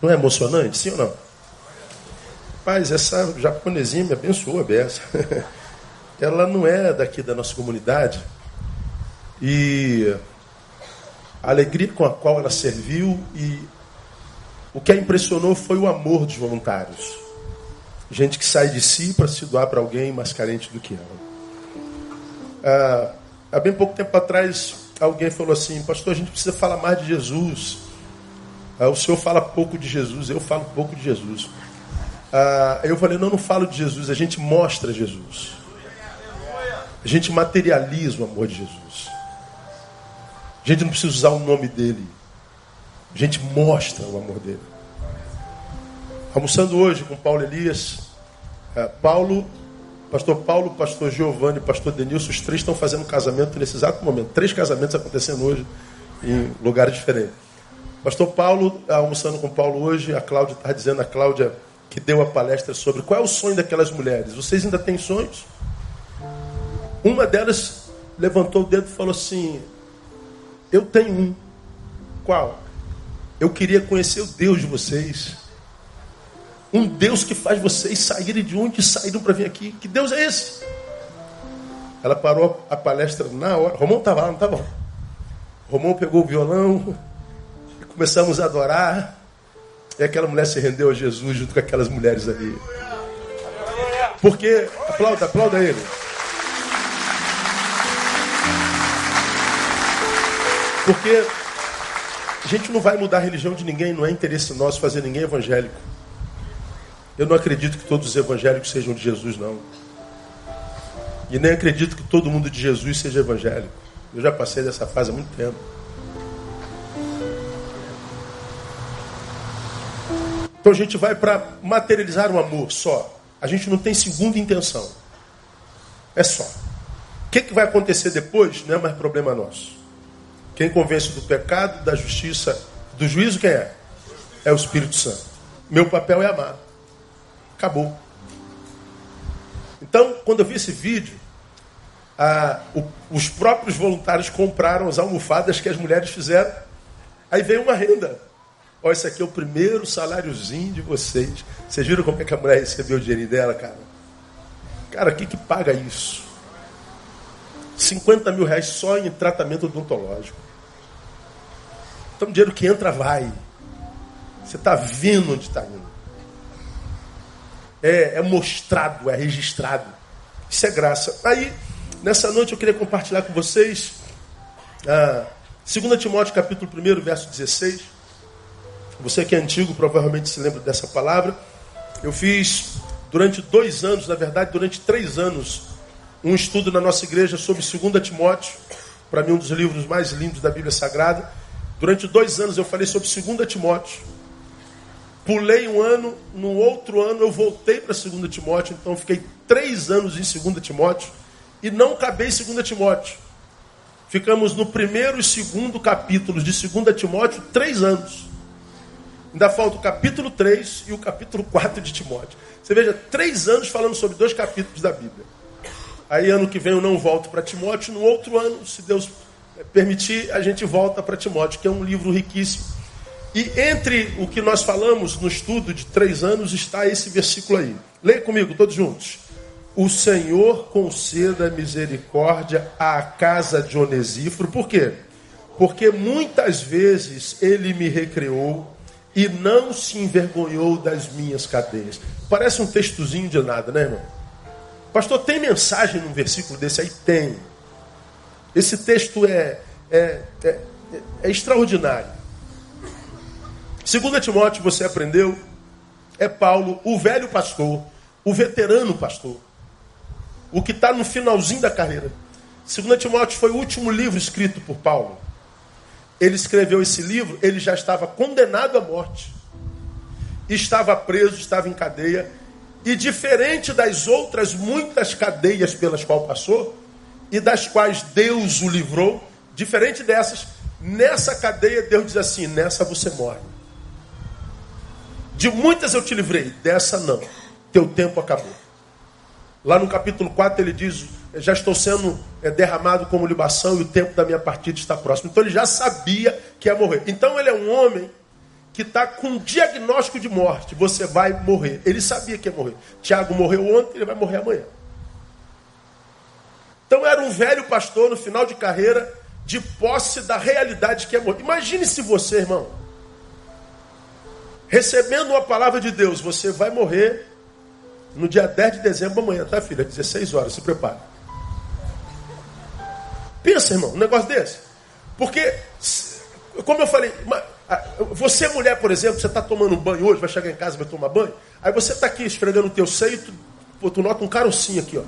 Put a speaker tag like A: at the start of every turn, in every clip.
A: Não é emocionante, sim ou não? Paz, essa japonesinha me abençoou a beça. Ela não é daqui da nossa comunidade. E a alegria com a qual ela serviu e o que a impressionou foi o amor dos voluntários. Gente que sai de si para se doar para alguém mais carente do que ela. Ah, há bem pouco tempo atrás, alguém falou assim: Pastor, a gente precisa falar mais de Jesus. Ah, o senhor fala pouco de Jesus, eu falo pouco de Jesus. Ah, eu falei: Não, não falo de Jesus, a gente mostra Jesus. A gente materializa o amor de Jesus. A gente não precisa usar o nome dele. A gente mostra o amor dele. Almoçando hoje com Paulo Elias, é, Paulo, pastor Paulo, pastor Giovanni, pastor Denilson, os três estão fazendo casamento nesse exato momento. Três casamentos acontecendo hoje em lugares diferentes. Pastor Paulo, almoçando com Paulo hoje, a Cláudia está dizendo, a Cláudia que deu a palestra sobre qual é o sonho daquelas mulheres. Vocês ainda têm sonhos? Uma delas levantou o dedo e falou assim: Eu tenho um. Qual? Eu queria conhecer o Deus de vocês. Um Deus que faz vocês saírem de onde saíram para vir aqui. Que Deus é esse? Ela parou a palestra na hora. Romão estava lá, não estava? Romão pegou o violão começamos a adorar. E aquela mulher se rendeu a Jesus junto com aquelas mulheres ali. Porque, aplauda, aplauda ele. Porque a gente não vai mudar a religião de ninguém, não é interesse nosso fazer ninguém evangélico. Eu não acredito que todos os evangélicos sejam de Jesus, não. E nem acredito que todo mundo de Jesus seja evangélico. Eu já passei dessa fase há muito tempo. Então a gente vai para materializar o amor só. A gente não tem segunda intenção. É só. O que, que vai acontecer depois não é mais problema nosso. Quem convence do pecado, da justiça, do juízo, quem é? É o Espírito Santo. Meu papel é amar. Acabou. Então, quando eu vi esse vídeo, ah, o, os próprios voluntários compraram as almofadas que as mulheres fizeram. Aí veio uma renda. Olha, esse aqui é o primeiro saláriozinho de vocês. Vocês viram como é que a mulher recebeu o dinheiro dela, cara? Cara, o que, paga isso? 50 mil reais só em tratamento odontológico. Então dinheiro que entra vai. Você está vendo onde está indo. É, é mostrado, é registrado. Isso é graça. Aí, nessa noite eu queria compartilhar com vocês ah, 2 Timóteo capítulo 1, verso 16. Você que é antigo provavelmente se lembra dessa palavra. Eu fiz durante dois anos, na verdade, durante três anos, um estudo na nossa igreja sobre 2 Timóteo, para mim um dos livros mais lindos da Bíblia Sagrada. Durante dois anos eu falei sobre 2 Timóteo. Pulei um ano, no outro ano eu voltei para 2 Timóteo, então fiquei três anos em 2 Timóteo e não acabei em 2 Timóteo. Ficamos no primeiro e segundo capítulos de 2 Timóteo três anos. Ainda falta o capítulo 3 e o capítulo 4 de Timóteo. Você veja, três anos falando sobre dois capítulos da Bíblia. Aí ano que vem eu não volto para Timóteo, no outro ano, se Deus permitir, a gente volta para Timóteo, que é um livro riquíssimo. E entre o que nós falamos no estudo de três anos está esse versículo aí. Leia comigo, todos juntos. O Senhor conceda misericórdia à casa de Onesíforo. Por quê? Porque muitas vezes ele me recreou e não se envergonhou das minhas cadeias. Parece um textozinho de nada, né, irmão? Pastor, tem mensagem num versículo desse aí? Tem. Esse texto é, é, é, é extraordinário. Segundo Timóteo, você aprendeu, é Paulo, o velho pastor, o veterano pastor, o que está no finalzinho da carreira. Segundo Timóteo foi o último livro escrito por Paulo. Ele escreveu esse livro, ele já estava condenado à morte. Estava preso, estava em cadeia. E diferente das outras muitas cadeias pelas quais passou, e das quais Deus o livrou, diferente dessas, nessa cadeia Deus diz assim: nessa você morre. De muitas eu te livrei, dessa não. Teu tempo acabou. Lá no capítulo 4 ele diz: Já estou sendo é, derramado como libação e o tempo da minha partida está próximo. Então ele já sabia que ia morrer. Então ele é um homem que está com diagnóstico de morte. Você vai morrer. Ele sabia que ia morrer. Tiago morreu ontem, ele vai morrer amanhã. Então era um velho pastor no final de carreira, de posse da realidade que é morrer. Imagine se você, irmão, recebendo uma palavra de Deus, você vai morrer no dia 10 de dezembro amanhã, tá, filha? 16 horas, se prepare. Pensa, irmão, um negócio desse. Porque, como eu falei, você mulher, por exemplo, você está tomando um banho hoje, vai chegar em casa vai tomar banho, aí você está aqui esfregando o teu seio, tu, pô, tu nota um carocinho aqui, ó.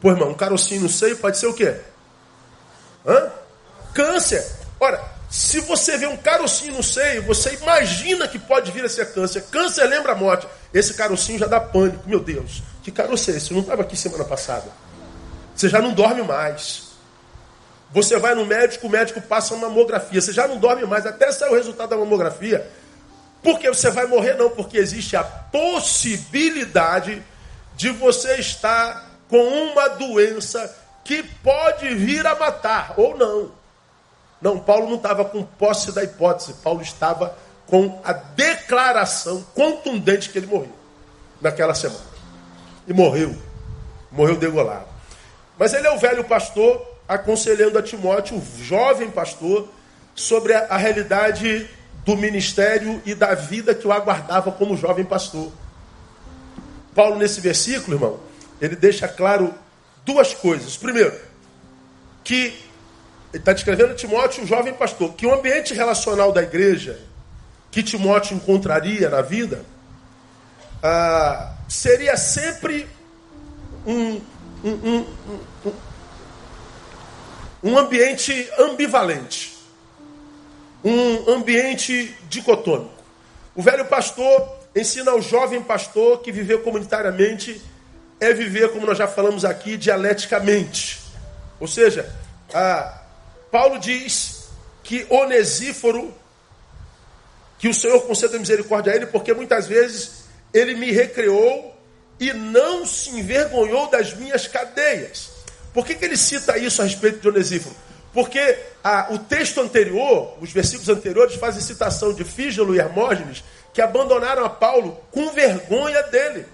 A: Pô, irmão, um carocinho no seio pode ser o quê? Hã? Câncer. Ora, se você vê um carocinho no seio, você imagina que pode vir a ser câncer. Câncer lembra a morte. Esse carocinho já dá pânico. Meu Deus, que caroço é esse? Eu não estava aqui semana passada. Você já não dorme mais. Você vai no médico, o médico passa uma mamografia. Você já não dorme mais, até sair o resultado da mamografia. Porque você vai morrer, não, porque existe a possibilidade de você estar com uma doença que pode vir a matar, ou não. Não, Paulo não estava com posse da hipótese, Paulo estava com a declaração contundente que ele morreu naquela semana. E morreu. Morreu degolado. Mas ele é o velho pastor aconselhando a Timóteo, o jovem pastor, sobre a, realidade do ministério e da vida que o aguardava como jovem pastor. Paulo, nesse versículo, irmão, ele deixa claro duas coisas. Primeiro, que ele está descrevendo Timóteo, o jovem pastor, que o ambiente relacional da igreja que Timóteo encontraria na vida ah, seria sempre um, um, um, um um ambiente ambivalente, um ambiente dicotômico. O velho pastor ensina ao jovem pastor que viver comunitariamente é viver, como nós já falamos aqui, dialeticamente. Ou seja, Paulo diz que Onesíforo, que o Senhor conceda misericórdia a ele, porque muitas vezes ele me recreou e não se envergonhou das minhas cadeias. Por que, que ele cita isso a respeito de Onesíforo? Porque ah, o texto anterior, os versículos anteriores, fazem citação de Fígelo e Hermógenes, que abandonaram a Paulo com vergonha dele.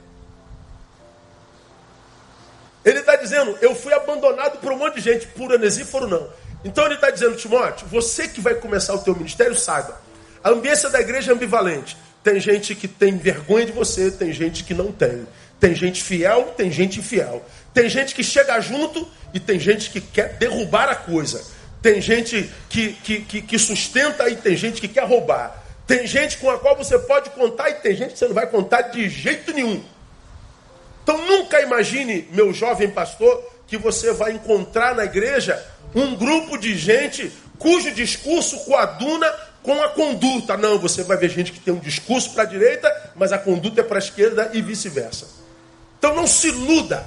A: Ele está dizendo, eu fui abandonado por um monte de gente, por Onesíforo não. Então ele está dizendo, Timóteo, você que vai começar o teu ministério, saiba, a ambiência da igreja é ambivalente. Tem gente que tem vergonha de você, tem gente que não tem. Tem gente fiel, tem gente infiel. Tem gente que chega junto e tem gente que quer derrubar a coisa. Tem gente que, que, que, que sustenta e tem gente que quer roubar. Tem gente com a qual você pode contar e tem gente que você não vai contar de jeito nenhum. Então nunca imagine, meu jovem pastor, que você vai encontrar na igreja um grupo de gente cujo discurso coaduna com a conduta. Não, você vai ver gente que tem um discurso para a direita, mas a conduta é para a esquerda e vice-versa. Então não se iluda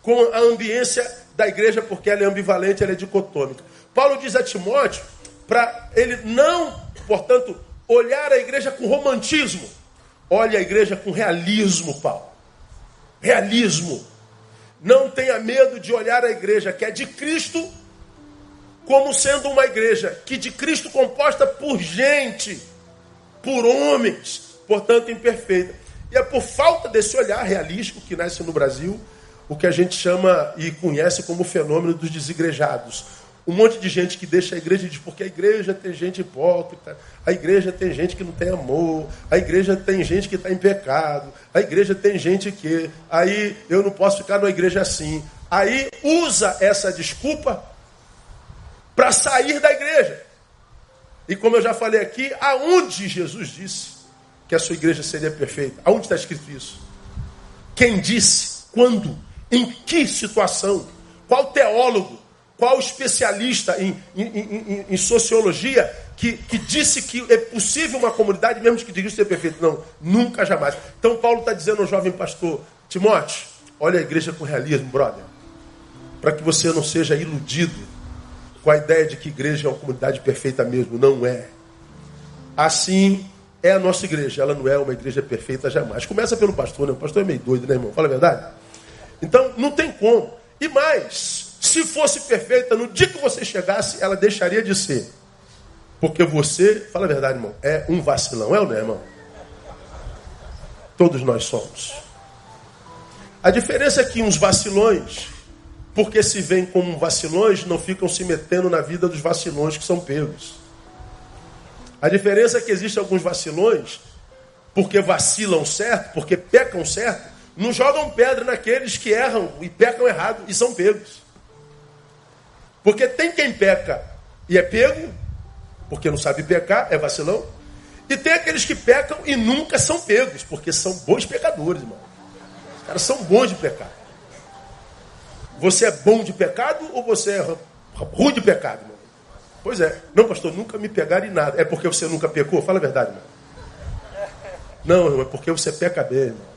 A: com a ambiência da igreja, porque ela é ambivalente, ela é dicotômica. Paulo diz a Timóteo para ele não, portanto, olhar a igreja com romantismo. Olhe a igreja com realismo, Paulo. Realismo. Não tenha medo de olhar a igreja que é de Cristo como sendo uma igreja que de Cristo composta por gente, por homens, portanto imperfeita. E é por falta desse olhar realístico que nasce no Brasil o que a gente chama e conhece como o fenômeno dos desigrejados. Um monte de gente que deixa a igreja e diz, porque a igreja tem gente hipócrita, a igreja tem gente que não tem amor, a igreja tem gente que está em pecado, a igreja tem gente que. Aí eu não posso ficar numa igreja assim. Aí usa essa desculpa para sair da igreja. E como eu já falei aqui, aonde Jesus disse que a sua igreja seria perfeita? Aonde está escrito isso? Quem disse? Quando? Em que situação? Qual teólogo, qual especialista em, em, em, em sociologia que, que, disse que é possível uma comunidade, mesmo que diga ser perfeito? Não, nunca, jamais. Então Paulo está dizendo ao jovem pastor, Timóteo, olha a igreja com realismo, brother. Para que você não seja iludido com a ideia de que igreja é uma comunidade perfeita mesmo. Não é. Assim é a nossa igreja. Ela não é uma igreja perfeita jamais. Começa pelo pastor, né? O pastor é meio doido, né, irmão? Fala a verdade. Então, não tem como. E mais, se fosse perfeita, no dia que você chegasse, ela deixaria de ser. Porque você, fala a verdade, irmão, é um vacilão, é ou não é, irmão? Todos nós somos. A diferença é que uns vacilões, porque se veem como vacilões, não ficam se metendo na vida dos vacilões que são pegos. A diferença é que existem alguns vacilões, porque vacilam certo, porque pecam certo, não jogam pedra naqueles que erram e pecam errado e são pegos. Porque tem quem peca e é pego, porque não sabe pecar, é vacilão. E tem aqueles que pecam e nunca são pegos, porque são bons pecadores, irmão. Os caras são bons de pecar. Você é bom de pecado ou você é ruim de pecado, irmão? Pois é. Não, pastor, nunca me pegaram em nada. É porque você nunca pecou? Fala a verdade, irmão. Não, irmão, é porque você peca bem, irmão.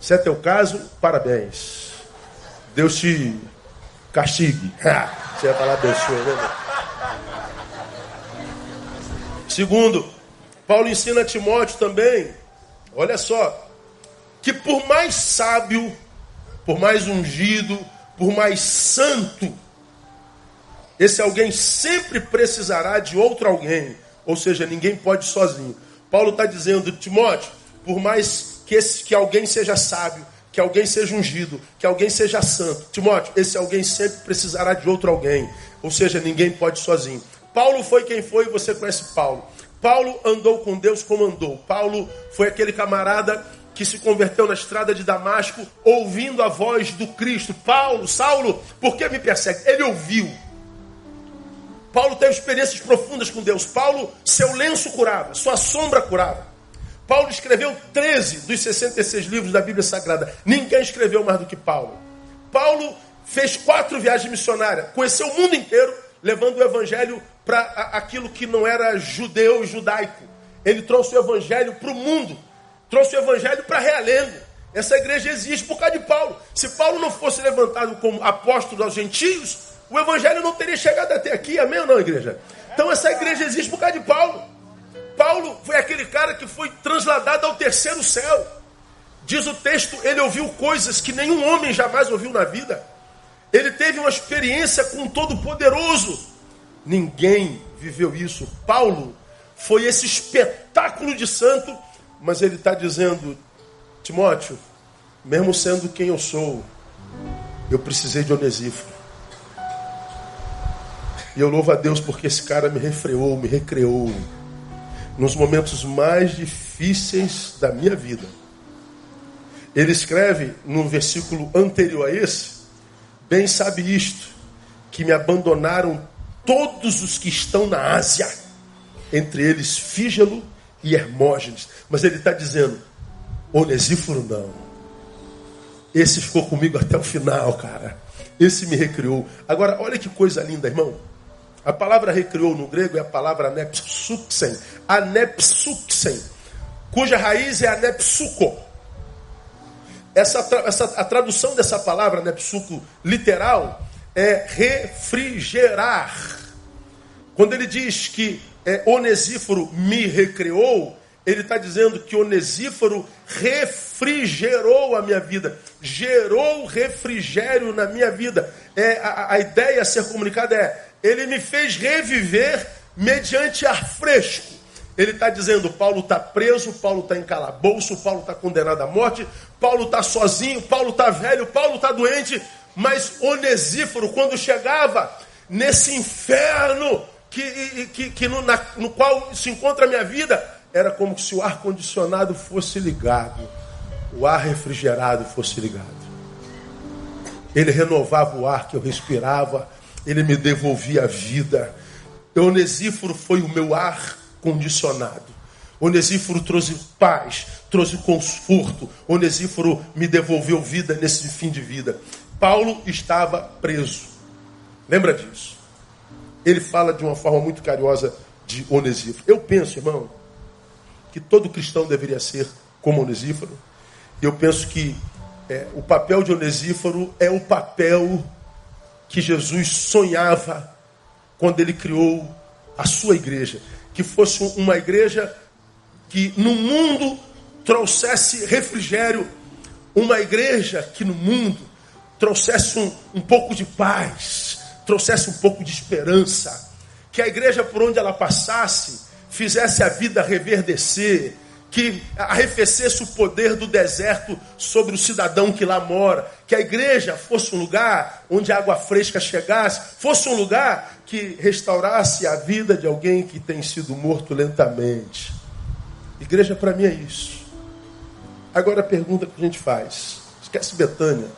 A: Se é teu caso, parabéns. Deus te castigue. Você ia falar abençoe, né? Segundo, Paulo ensina a Timóteo também, olha só, que por mais sábio, por mais ungido, por mais santo, esse alguém sempre precisará de outro alguém. Ou seja, ninguém pode sozinho. Paulo está dizendo, Timóteo, por mais que, esse, que alguém seja sábio, que alguém seja ungido, que alguém seja santo, Timóteo, esse alguém sempre precisará de outro alguém. Ou seja, ninguém pode sozinho. Paulo foi quem foi, você conhece Paulo. Paulo andou com Deus como andou. Paulo foi aquele camarada que se converteu na estrada de Damasco, ouvindo a voz do Cristo. Paulo, Saulo, por que me persegue? Ele ouviu. Paulo teve experiências profundas com Deus. Paulo, seu lenço curava, sua sombra curava. Paulo escreveu 13 dos 66 livros da Bíblia Sagrada. Ninguém escreveu mais do que Paulo. Paulo fez quatro viagens missionárias, conheceu o mundo inteiro, levando o evangelho para aquilo que não era judeu judaico. Ele trouxe o evangelho para o mundo, trouxe o evangelho para realengo. Essa igreja existe por causa de Paulo. Se Paulo não fosse levantado como apóstolo aos gentios, o evangelho não teria chegado até aqui, amém ou não, igreja? Então essa igreja existe por causa de Paulo. Paulo foi aquele cara que foi transladado ao terceiro céu. Diz o texto, ele ouviu coisas que nenhum homem jamais ouviu na vida. Ele teve uma experiência com o Todo-Poderoso. Ninguém viveu isso. Paulo foi esse espetáculo de santo, mas ele está dizendo, Timóteo, mesmo sendo quem eu sou, eu precisei de Onesíforo. E eu louvo a Deus porque esse cara me refreou, me recreou nos momentos mais difíceis da minha vida. Ele escreve no versículo anterior a esse: Bem sabe isto, que me abandonaram todos os que estão na Ásia, entre eles Fígelo e Hermógenes. Mas ele está dizendo: Onesíforo não. Esse ficou comigo até o final, cara. Esse me recriou. Agora, olha que coisa linda, irmão. A palavra recriou no grego é a palavra anepsuxen. Anepsuxen, cuja raiz é anepsuko. Essa, essa, a tradução dessa palavra, anepsuco, literal, é refrigerar. Quando ele diz que é, Onesíforo me recriou, ele está dizendo que Onesíforo refrigerou a minha vida, gerou refrigério na minha vida. É, a, a ideia a ser comunicada é ele me fez reviver mediante ar fresco. Ele está dizendo: Paulo está preso, Paulo está em calabouço, Paulo está condenado à morte, Paulo está sozinho, Paulo está velho, Paulo está doente. Mas Onesíforo, quando chegava nesse inferno que, que, que no, na, no qual se encontra a minha vida, era como se o ar-condicionado fosse ligado, o ar refrigerado fosse ligado. Ele renovava o ar que eu respirava ele me devolvia a vida. Onesíforo foi o meu ar condicionado. Onesíforo trouxe paz, trouxe conforto. Onesíforo me devolveu vida nesse fim de vida. Paulo estava preso. Lembra disso? Ele fala de uma forma muito carinhosa de Onesíforo. Eu penso, irmão, que todo cristão deveria ser como Onesíforo. Eu penso que é, o papel de Onesíforo é o papel que Jesus sonhava quando ele criou a sua igreja. Que fosse uma igreja que no mundo trouxesse refrigério, uma igreja que no mundo trouxesse um, um pouco de paz, trouxesse um pouco de esperança, que a igreja, por onde ela passasse, fizesse a vida reverdecer, que arrefecesse o poder do deserto sobre o cidadão que lá mora, que a igreja fosse um lugar onde a água fresca chegasse, fosse um lugar que restaurasse a vida de alguém que tem sido morto lentamente. Igreja para mim é isso. Agora a pergunta que a gente faz: esquece Betânia.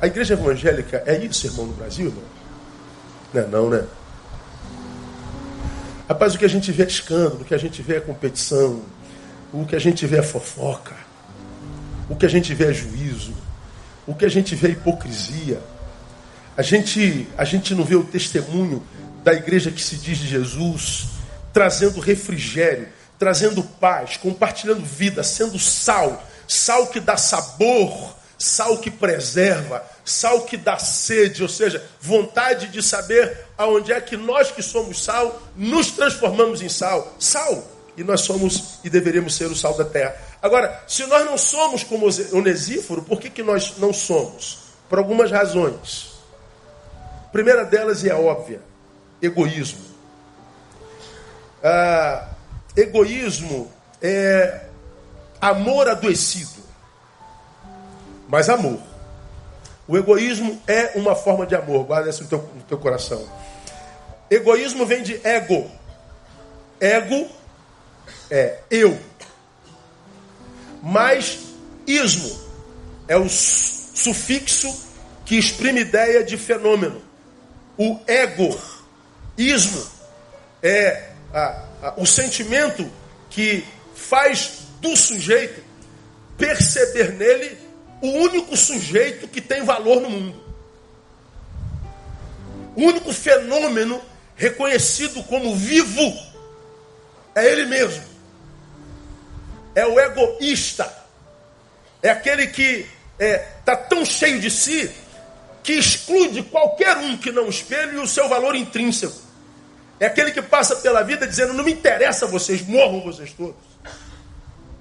A: A igreja evangélica é isso, irmão, no Brasil, irmão? Não é não, né? Rapaz, o que a gente vê é escândalo, o que a gente vê é competição, o que a gente vê é fofoca, o que a gente vê é juízo, o que a gente vê é hipocrisia. A gente, a gente não vê o testemunho da igreja que se diz de Jesus, trazendo refrigério, trazendo paz, compartilhando vida, sendo sal, sal que dá sabor, sal que preserva, sal que dá sede, ou seja, vontade de saber aonde é que nós que somos sal nos transformamos em sal. Sal. E nós somos e deveríamos ser o sal da terra. Agora, se nós não somos como Onesíforo, por que, que nós não somos? Por algumas razões. A primeira delas é óbvia: egoísmo. Ah, egoísmo é amor adoecido. Mas amor. O egoísmo é uma forma de amor, guarda isso no teu, no teu coração. Egoísmo vem de ego. Ego é eu. Mas ismo é o sufixo que exprime ideia de fenômeno. O ego, ismo, é a, a, o sentimento que faz do sujeito perceber nele o único sujeito que tem valor no mundo. O único fenômeno reconhecido como vivo é ele mesmo. É o egoísta. É aquele que está é, tá tão cheio de si que exclui qualquer um que não espelhe o seu valor intrínseco. É aquele que passa pela vida dizendo: não me interessa vocês, morram vocês todos.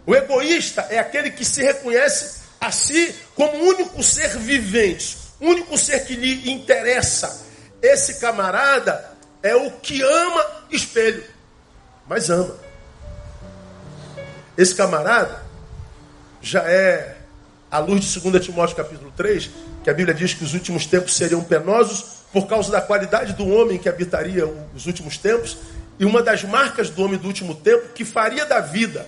A: O egoísta é aquele que se reconhece a si como único ser vivente, único ser que lhe interessa. Esse camarada é o que ama espelho, mas ama. Esse camarada já é a luz de 2 Timóteo capítulo 3, que a Bíblia diz que os últimos tempos seriam penosos por causa da qualidade do homem que habitaria os últimos tempos, e uma das marcas do homem do último tempo que faria da vida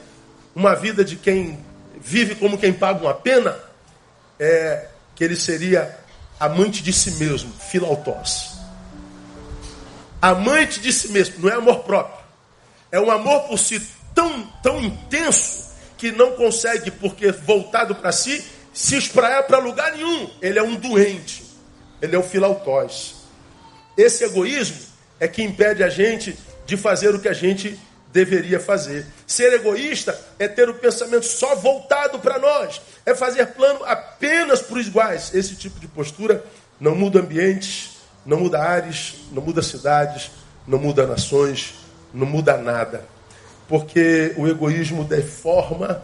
A: uma vida de quem vive como quem paga uma pena, é que ele seria amante de si mesmo, filautós. Amante de si mesmo, não é amor próprio. É um amor por si tão, tão intenso que não consegue, porque voltado para si, se espraiar para lugar nenhum. Ele é um doente. Ele é o filautós. Esse egoísmo é que impede a gente de fazer o que a gente deveria fazer. Ser egoísta é ter o pensamento só voltado para nós, é fazer plano apenas para os iguais. Esse tipo de postura não muda ambientes, não muda áreas, não muda cidades, não muda nações, não muda nada. Porque o egoísmo deforma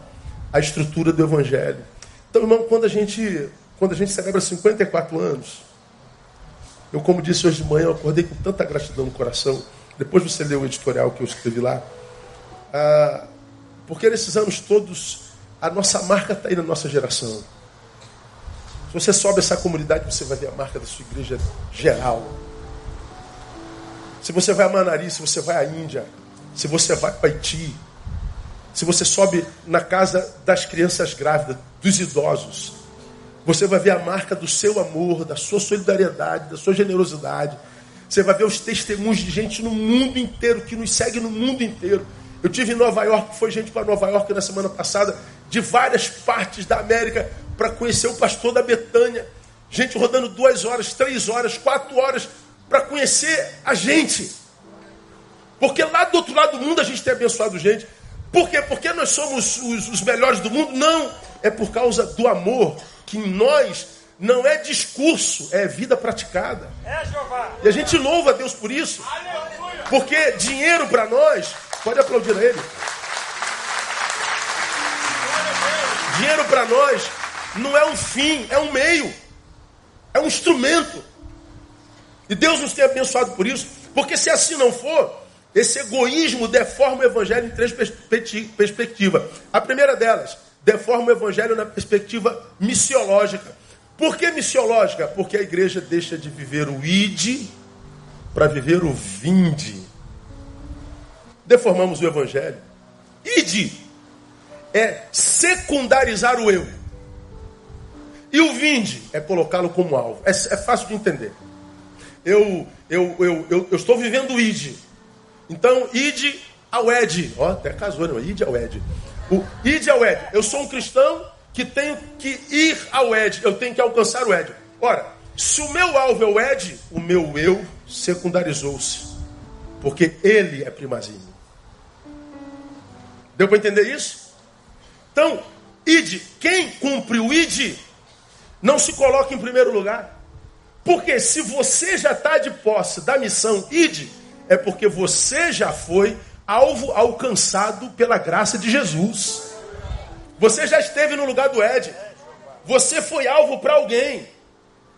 A: a estrutura do evangelho. Então, irmão, quando a gente, quando a gente celebra 54 anos, eu, como disse hoje de manhã, acordei com tanta gratidão no coração. Depois você leu o editorial que eu escrevi lá. Ah, porque nesses anos todos, a nossa marca está aí na nossa geração. Se você sobe essa comunidade, você vai ver a marca da sua igreja geral. Se você vai a Manari, se você vai à Índia, se você vai para Haiti, se você sobe na casa das crianças grávidas, dos idosos, você vai ver a marca do seu amor, da sua solidariedade, da sua generosidade. Você vai ver os testemunhos de gente no mundo inteiro, que nos segue no mundo inteiro. Eu tive em Nova York, foi gente para Nova York na semana passada, de várias partes da América, para conhecer o pastor da Betânia. Gente rodando duas horas, três horas, quatro horas, para conhecer a gente. Porque lá do outro lado do mundo a gente tem abençoado gente. Por quê? Porque nós somos os, os melhores do mundo? Não. É por causa do amor que em nós não é discurso, é vida praticada. É, e a gente louva a Deus por isso. Porque dinheiro para nós Pode aplaudir a ele. Dinheiro para nós não é um fim, é um meio. É um instrumento. E Deus nos tem abençoado por isso. Porque se assim não for, esse egoísmo deforma o evangelho em três perspectivas. A primeira delas, deforma o evangelho na perspectiva missiológica. Por que missiológica? Porque a igreja deixa de viver o ide para viver o vinde. Deformamos o evangelho. Ide é secundarizar o eu. E o vinde é colocá-lo como alvo. É, é, fácil de entender. Eu, eu, eu, eu, eu estou vivendo o. Então, ide ao ed. Ó, até casou, não? Ide ao ed. O ide ao ed. Eu sou um cristão que tenho que ir ao ed. Eu tenho que alcançar o ed. Ora, se o meu alvo é o ed, o meu eu secundarizou-se. Porque ele é primazia. Deu para entender isso? Então, id, quem cumpre o id, não se coloca em primeiro lugar. Porque se você já está de posse da missão id, é porque você já foi alvo alcançado pela graça de Jesus. Você já esteve no lugar do Ed. Você foi alvo para alguém.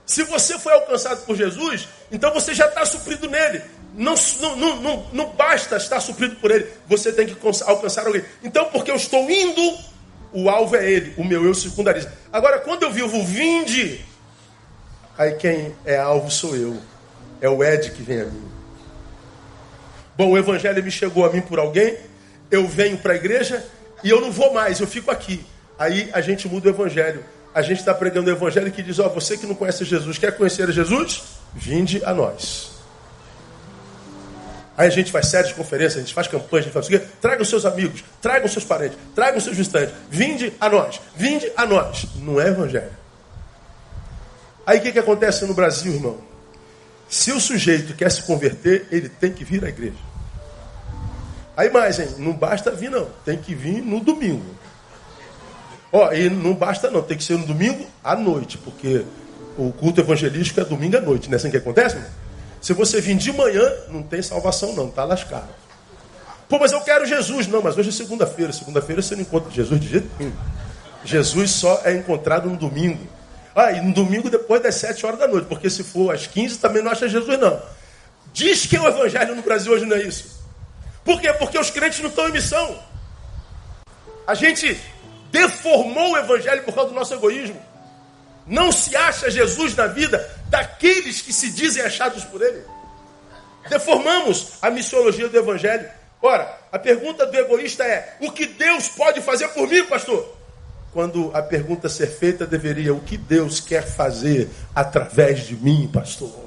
A: Se você foi alcançado por Jesus, então você já está suprido nele. Não, não, não, não, basta estar suprido por ele, você tem que alcançar alguém. Então, porque eu estou indo, o alvo é ele, o meu eu secundariza. Agora, quando eu vivo vinde, aí quem é alvo sou eu. É o Ed que vem a mim. Bom, o evangelho me chegou a mim por alguém, eu venho para a igreja e eu não vou mais, eu fico aqui. Aí a gente muda o evangelho. A gente está pregando o evangelho que diz: Ó, oh, você que não conhece Jesus, quer conhecer Jesus? Vinde a nós. Aí a gente faz séries de conferências, a gente faz campanha, a gente faz o quê? Traga os seus amigos, traga os seus parentes, traga os seus visitantes. Vinde a nós, vinde a nós. Não é evangelho. Aí o que, que acontece no Brasil, irmão? Se o sujeito quer se converter, ele tem que vir à igreja. Aí mais, hein? Não basta vir, não. Tem que vir no domingo. Ó, e não basta, não. Tem que ser no domingo à noite, porque o culto evangelístico é domingo à noite, não é assim que acontece? Não? Se você vir de manhã, não tem salvação, não. Está lascado. Pô, mas eu quero Jesus. Não, mas hoje é segunda-feira. Segunda-feira você não encontra Jesus de jeito nenhum. Jesus só é encontrado no domingo. Ah, e no domingo depois das 7 horas da noite, porque se for às 15 também não acha Jesus, não. Diz que o evangelho no Brasil hoje não é isso. Por quê? Porque os crentes não estão em missão. A gente deformou o evangelho por causa do nosso egoísmo. Não se acha Jesus na vida daqueles que se dizem achados por ele. Deformamos a missiologia do evangelho. Ora, a pergunta do egoísta é: o que Deus pode fazer por mim, pastor? quando a pergunta ser feita deveria: o que Deus quer fazer através de mim, pastor?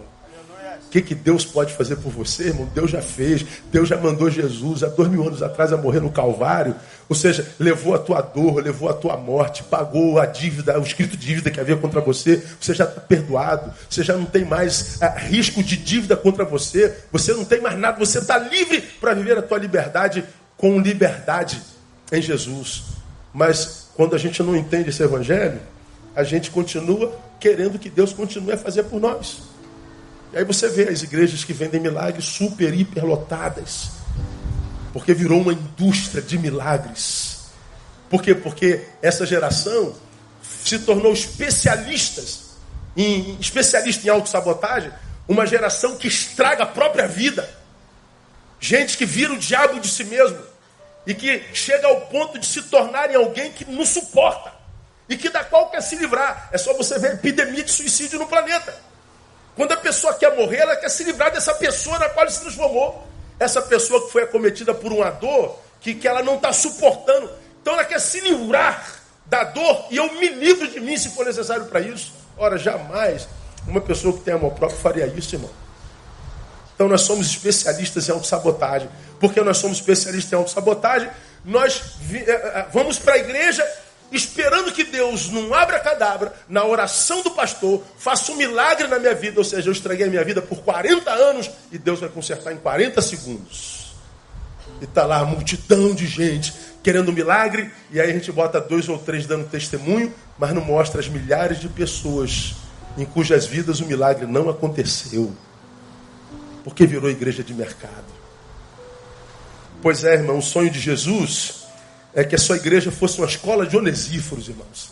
A: O que, que Deus pode fazer por você, irmão? Deus já fez. Deus já mandou Jesus há dois mil anos atrás a morrer no Calvário. Ou seja, levou a tua dor, levou a tua morte, pagou a dívida, o escrito dívida que havia contra você. Você já está perdoado. Você já não tem mais ah, risco de dívida contra você. Você não tem mais nada. Você está livre para viver a tua liberdade com liberdade em Jesus. Mas quando a gente não entende esse evangelho, a gente continua querendo que Deus continue a fazer por nós. E aí você vê as igrejas que vendem milagres super, hiper lotadas. Porque virou uma indústria de milagres. Por quê? Porque essa geração se tornou especialistas em especialista em autossabotagem, uma geração que estraga a própria vida. Gente que vira o diabo de si mesmo e que chega ao ponto de se tornarem alguém que não suporta e que da qual quer se livrar. É só você ver a epidemia de suicídio no planeta. Quando a pessoa quer morrer, ela quer se livrar dessa pessoa na qual se transformou. Essa pessoa que foi acometida por uma dor que, que ela não está suportando. Então ela quer se livrar da dor e eu me livro de mim se for necessário para isso. Ora, jamais uma pessoa que tem amor próprio faria isso, irmão. Então nós somos especialistas em autossabotagem. Porque nós somos especialistas em autossabotagem, nós eh, eh, vamos para a igreja esperando que Deus, num abra-cadabra, na oração do pastor, faça um milagre na minha vida. Ou seja, eu estraguei a minha vida por 40 anos e Deus vai consertar em 40 segundos. E está lá a multidão de gente querendo um milagre, e aí a gente bota dois ou três dando testemunho, mas não mostra as milhares de pessoas em cujas vidas o milagre não aconteceu porque virou igreja de mercado. Pois é, irmão, o sonho de Jesus é que a sua igreja fosse uma escola de onesíforos, irmãos.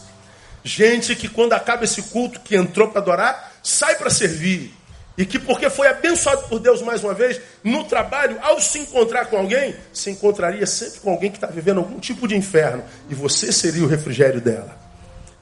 A: Gente que quando acaba esse culto, que entrou para adorar, sai para servir. E que porque foi abençoado por Deus mais uma vez, no trabalho, ao se encontrar com alguém, se encontraria sempre com alguém que está vivendo algum tipo de inferno. E você seria o refrigério dela.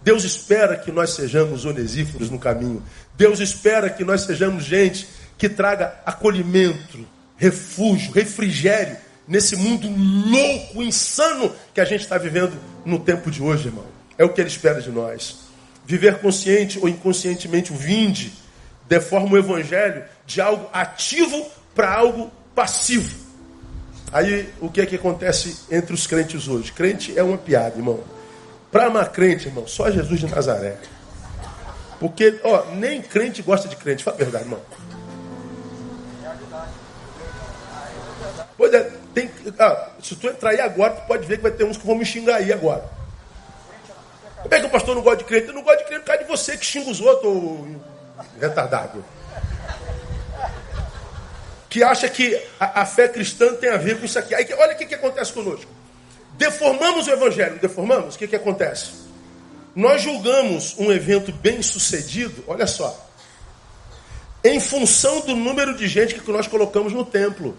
A: Deus espera que nós sejamos onesíforos no caminho. Deus espera que nós sejamos gente que traga acolhimento, refúgio, refrigério nesse mundo louco, insano que a gente está vivendo no tempo de hoje, irmão. É o que Ele espera de nós. Viver consciente ou inconscientemente o vinde deforma o evangelho de algo ativo para algo passivo. Aí o que é que acontece entre os crentes hoje? Crente é uma piada, irmão. Para amar crente, irmão, só Jesus de Nazaré. Porque, ó, nem crente gosta de crente, fala a verdade, irmão. Pois é, tem, ah, se tu entrar aí agora, tu pode ver que vai ter uns que vão me xingar aí agora. Como é que o pastor não gosta de crente? Eu não gosto de crente por causa de você que xinga os outros, retardado. Que acha que a, a, fé cristã tem a ver com isso aqui. Aí, olha o que, que acontece conosco. Deformamos o evangelho, deformamos? O que, que acontece? Nós julgamos um evento bem sucedido, olha só, em função do número de gente que nós colocamos no templo.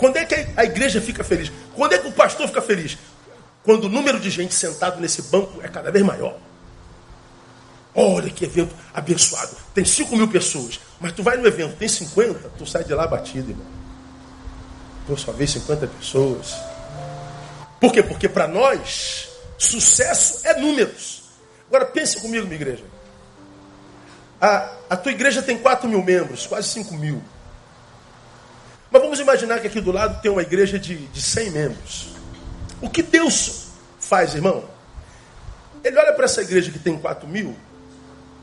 A: Quando é que a igreja fica feliz? Quando é que o pastor fica feliz? Quando o número de gente sentado nesse banco é cada vez maior. Olha que evento abençoado. Tem 5 mil pessoas. Mas tu vai no evento, tem 50, tu sai de lá batido, irmão. Tu só vê 50 pessoas. Por quê? Porque para nós, sucesso é números. Agora pense comigo, minha igreja. A, a tua igreja tem 4 mil membros, quase 5 mil. Mas vamos imaginar que aqui do lado tem uma igreja de, de 100 membros. O que Deus faz, irmão? Ele olha para essa igreja que tem 4 mil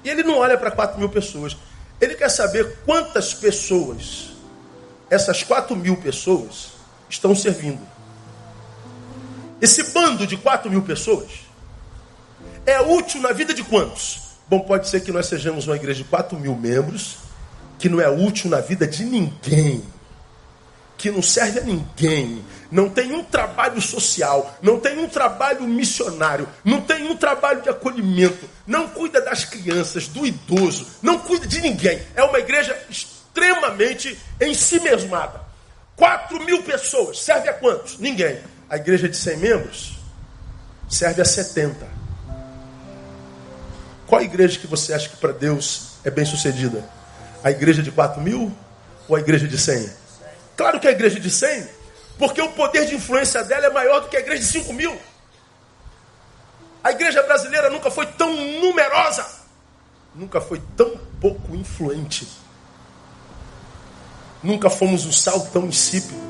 A: e ele não olha para 4 mil pessoas. Ele quer saber quantas pessoas, essas 4 mil pessoas, estão servindo. Esse bando de 4 mil pessoas é útil na vida de quantos? Bom, pode ser que nós sejamos uma igreja de 4 mil membros, que não é útil na vida de ninguém que não serve a ninguém, não tem um trabalho social, não tem um trabalho missionário, não tem um trabalho de acolhimento, não cuida das crianças, do idoso, não cuida de ninguém. É uma igreja extremamente em si mesmada. 4 mil pessoas, serve a quantos? Ninguém. A igreja de 100 membros serve a 70. Qual a igreja que você acha que para Deus é bem sucedida? A igreja de 4 mil ou a igreja de 100? Claro que a igreja de 100, porque o poder de influência dela é maior do que a igreja de 5 mil. A igreja brasileira nunca foi tão numerosa, nunca foi tão pouco influente. Nunca fomos um sal tão insípido.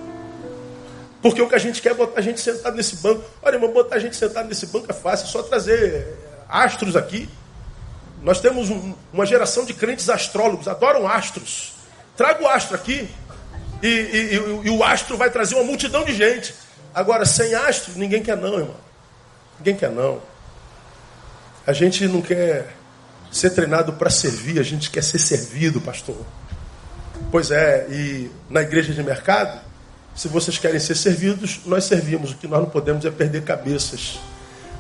A: Porque o que a gente quer é botar a gente sentado nesse banco. Olha, irmão, botar a gente sentado nesse banco é fácil, é só trazer astros aqui. Nós temos um, uma geração de crentes astrólogos, adoram astros. Traga o astro aqui, e, e, e, o astro vai trazer uma multidão de gente. Agora, sem astro, ninguém quer não, irmão. Ninguém quer não. A gente não quer ser treinado para servir, a gente quer ser servido, pastor. Pois é, e na igreja de mercado, se vocês querem ser servidos, nós servimos. O que nós não podemos é perder cabeças.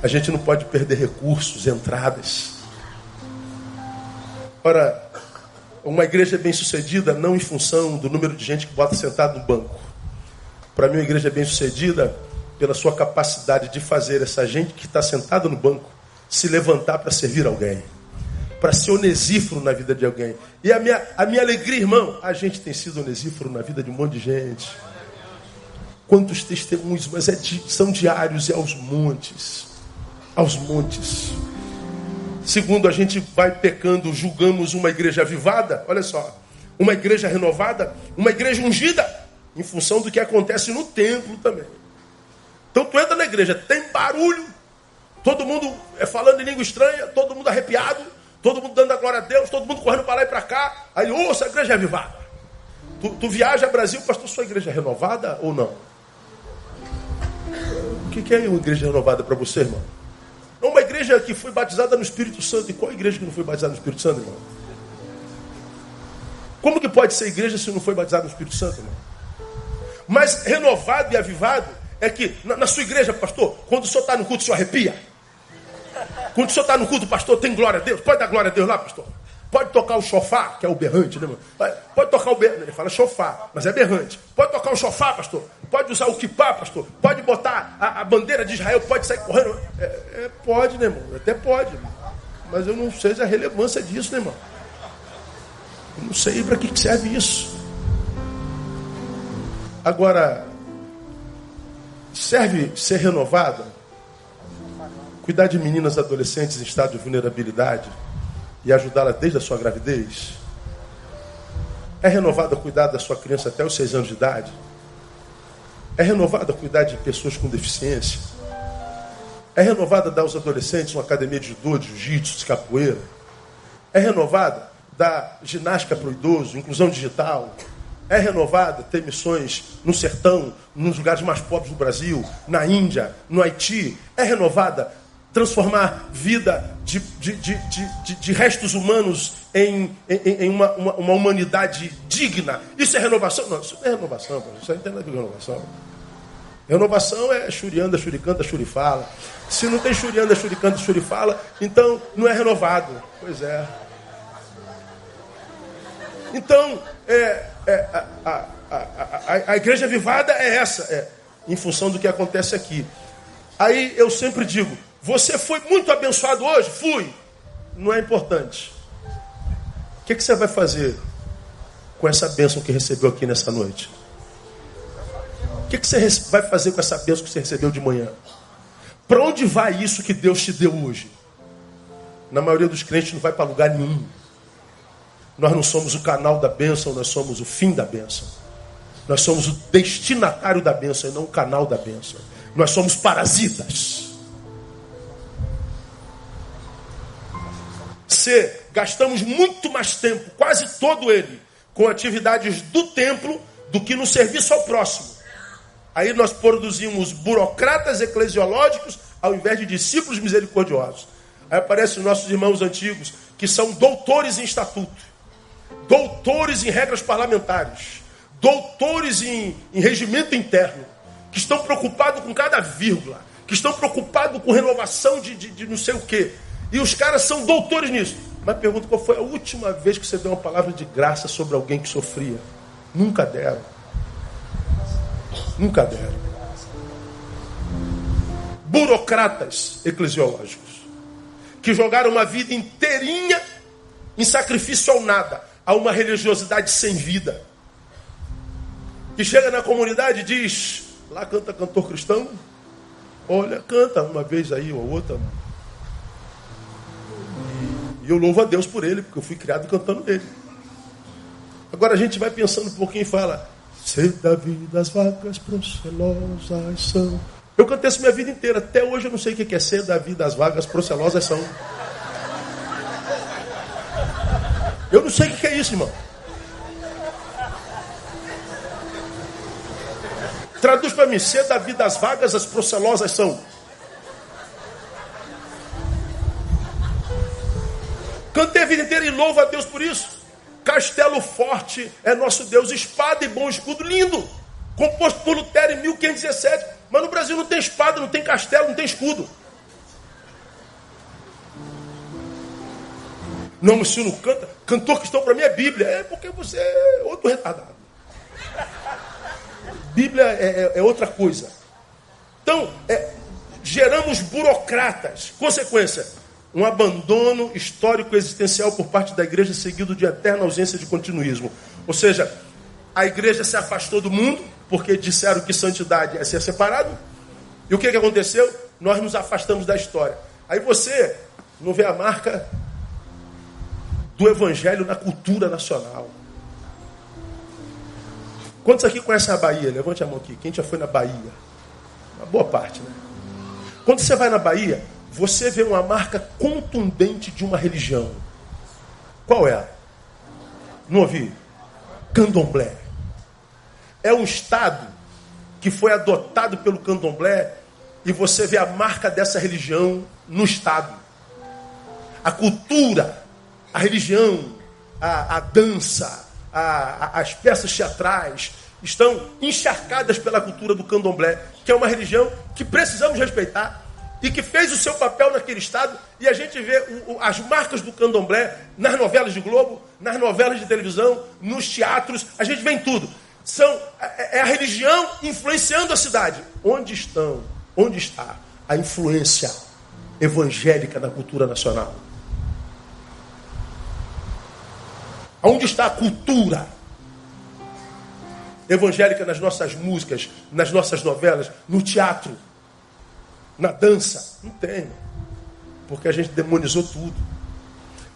A: A gente não pode perder recursos, entradas. Ora, uma igreja bem sucedida não em função do número de gente que bota sentado no banco. Para mim, uma igreja bem sucedida pela sua capacidade de fazer essa gente que está sentada no banco se levantar para servir alguém, para ser onesíforo na vida de alguém. E a minha, a minha alegria, irmão, a gente tem sido onesíforo na vida de um monte de gente. Quantos testemunhos, mas é, são diários e aos montes. Aos montes. Segundo, a gente vai pecando, julgamos uma igreja avivada, olha só, uma igreja renovada, uma igreja ungida, em função do que acontece no templo também. Então tu entra na igreja, tem barulho, todo mundo é falando em língua estranha, todo mundo arrepiado, todo mundo dando a glória a Deus, todo mundo correndo para lá e para cá, aí, ouça, a igreja é avivada. Tu, tu viaja Brasil, pastor, sua igreja é renovada ou não? O que é uma igreja renovada para você, irmão? Uma igreja que foi batizada no Espírito Santo. E qual igreja que não foi batizada no Espírito Santo, irmão? Como que pode ser igreja se não foi batizada no Espírito Santo, irmão? Mas renovado e avivado é que na, na sua igreja, pastor, quando o senhor está no culto, o senhor arrepia. Quando o senhor está no culto, pastor, tem glória a Deus. Pode dar glória a Deus lá, pastor. Pode tocar o chofá, que é o berrante, né? Pode tocar o berrante. Ele fala chofá, mas é berrante. Pode tocar o chofá, pastor. Pode usar o kipá, pastor. Pode botar a, a bandeira de Israel, pode sair correndo. É, é, pode, né, irmão? Até pode. Mas eu não sei a relevância disso, né, irmão? Eu não sei para que serve isso. Agora, serve ser renovado? Cuidar de meninas adolescentes em estado de vulnerabilidade? E ajudá-la desde a sua gravidez? É renovada cuidar da sua criança até os seis anos de idade? É renovada cuidar de pessoas com deficiência? É renovada dar aos adolescentes uma academia de judô, de jiu-jitsu, de capoeira? É renovada dar ginástica para o idoso, inclusão digital? É renovada ter missões no sertão, nos lugares mais pobres do Brasil, na Índia, no Haiti? É renovada transformar vida de, de, de, de restos humanos em, em, em uma, uma, uma, humanidade digna. Isso é renovação? Não, isso não é renovação, isso não tem nada a ver com renovação. Renovação é churianda, churicanta, churifala. Se não tem churianda, churicanta, churifala, então não é renovado. Pois é. Então, é, é a, a, a, a, igreja vivada é essa, é, em função do que acontece aqui. Aí eu sempre digo, você foi muito abençoado hoje? Fui. Não é importante. O que, que você vai fazer com essa bênção que recebeu aqui nessa noite? O que, que você vai fazer com essa bênção que você recebeu de manhã? Para onde vai isso que Deus te deu hoje? Na maioria dos crentes não vai para lugar nenhum. Nós não somos o canal da bênção, nós somos o fim da bênção. Nós somos o destinatário da bênção e não o canal da bênção. Nós somos parasitas. Se gastamos muito mais tempo, quase todo ele, com atividades do templo do que no serviço ao próximo. Aí nós produzimos burocratas eclesiológicos ao invés de discípulos misericordiosos. Aí aparecem os nossos irmãos antigos, que são doutores em estatuto, doutores em regras parlamentares, doutores em, em regimento interno, que estão preocupados com cada vírgula, que estão preocupados com renovação de, de, de não sei o quê, e os caras são doutores nisso. Mas pergunta qual foi a última vez que você deu uma palavra de graça sobre alguém que sofria? Nunca deram. Nunca deram. Burocratas eclesiológicos que jogaram uma vida inteirinha em sacrifício ao nada, a uma religiosidade sem vida. Que chega na comunidade e diz: lá canta cantor cristão. Olha, canta uma vez aí ou outra, e eu louvo a Deus por ele, porque eu fui criado cantando ele. Agora a gente vai pensando um pouquinho e fala: Ser da vida as vacas procelosas são. Eu cantei isso minha vida inteira. Até hoje eu não sei o que é ser da vida as vagas procelosas são. Eu não sei o que é isso, irmão. Traduz para mim: ser da vida as vagas as procelosas são. Cantei a vida inteira e louvo a Deus por isso. Castelo forte é nosso Deus, espada e bom escudo, lindo. Composto por Lutero em 1517. Mas no Brasil não tem espada, não tem castelo, não tem escudo. Não, mas se não canta, cantor cristão para mim é Bíblia. É porque você é outro retardado. Bíblia é, é, é outra coisa. Então, é, geramos burocratas. Consequência, um abandono histórico existencial por parte da igreja, seguido de eterna ausência de continuismo. Ou seja, a igreja se afastou do mundo, porque disseram que santidade é ser separado. E o que, que aconteceu? Nós nos afastamos da história. Aí você não vê a marca do evangelho na cultura nacional. Quantos aqui conhecem a Bahia? Levante a mão aqui. Quem já foi na Bahia? Uma boa parte, né? Quando você vai na Bahia, você vê uma marca contundente de uma religião. Qual é? Não ouvi? Candomblé. É um estado que foi adotado pelo candomblé e você vê a marca dessa religião no estado. A cultura, a religião, a, a dança, a, a, as peças teatrais estão encharcadas pela cultura do candomblé, que é uma religião que precisamos respeitar e que fez o seu papel naquele estado, e a gente vê o, o, as marcas do candomblé nas novelas de Globo, nas novelas de televisão, nos teatros, a gente vê em tudo. São, é, é a religião influenciando a cidade. Onde estão? Onde está a influência evangélica na cultura nacional? Onde está a cultura evangélica nas nossas músicas, nas nossas novelas, no teatro? Na dança. Não tem. Porque a gente demonizou tudo.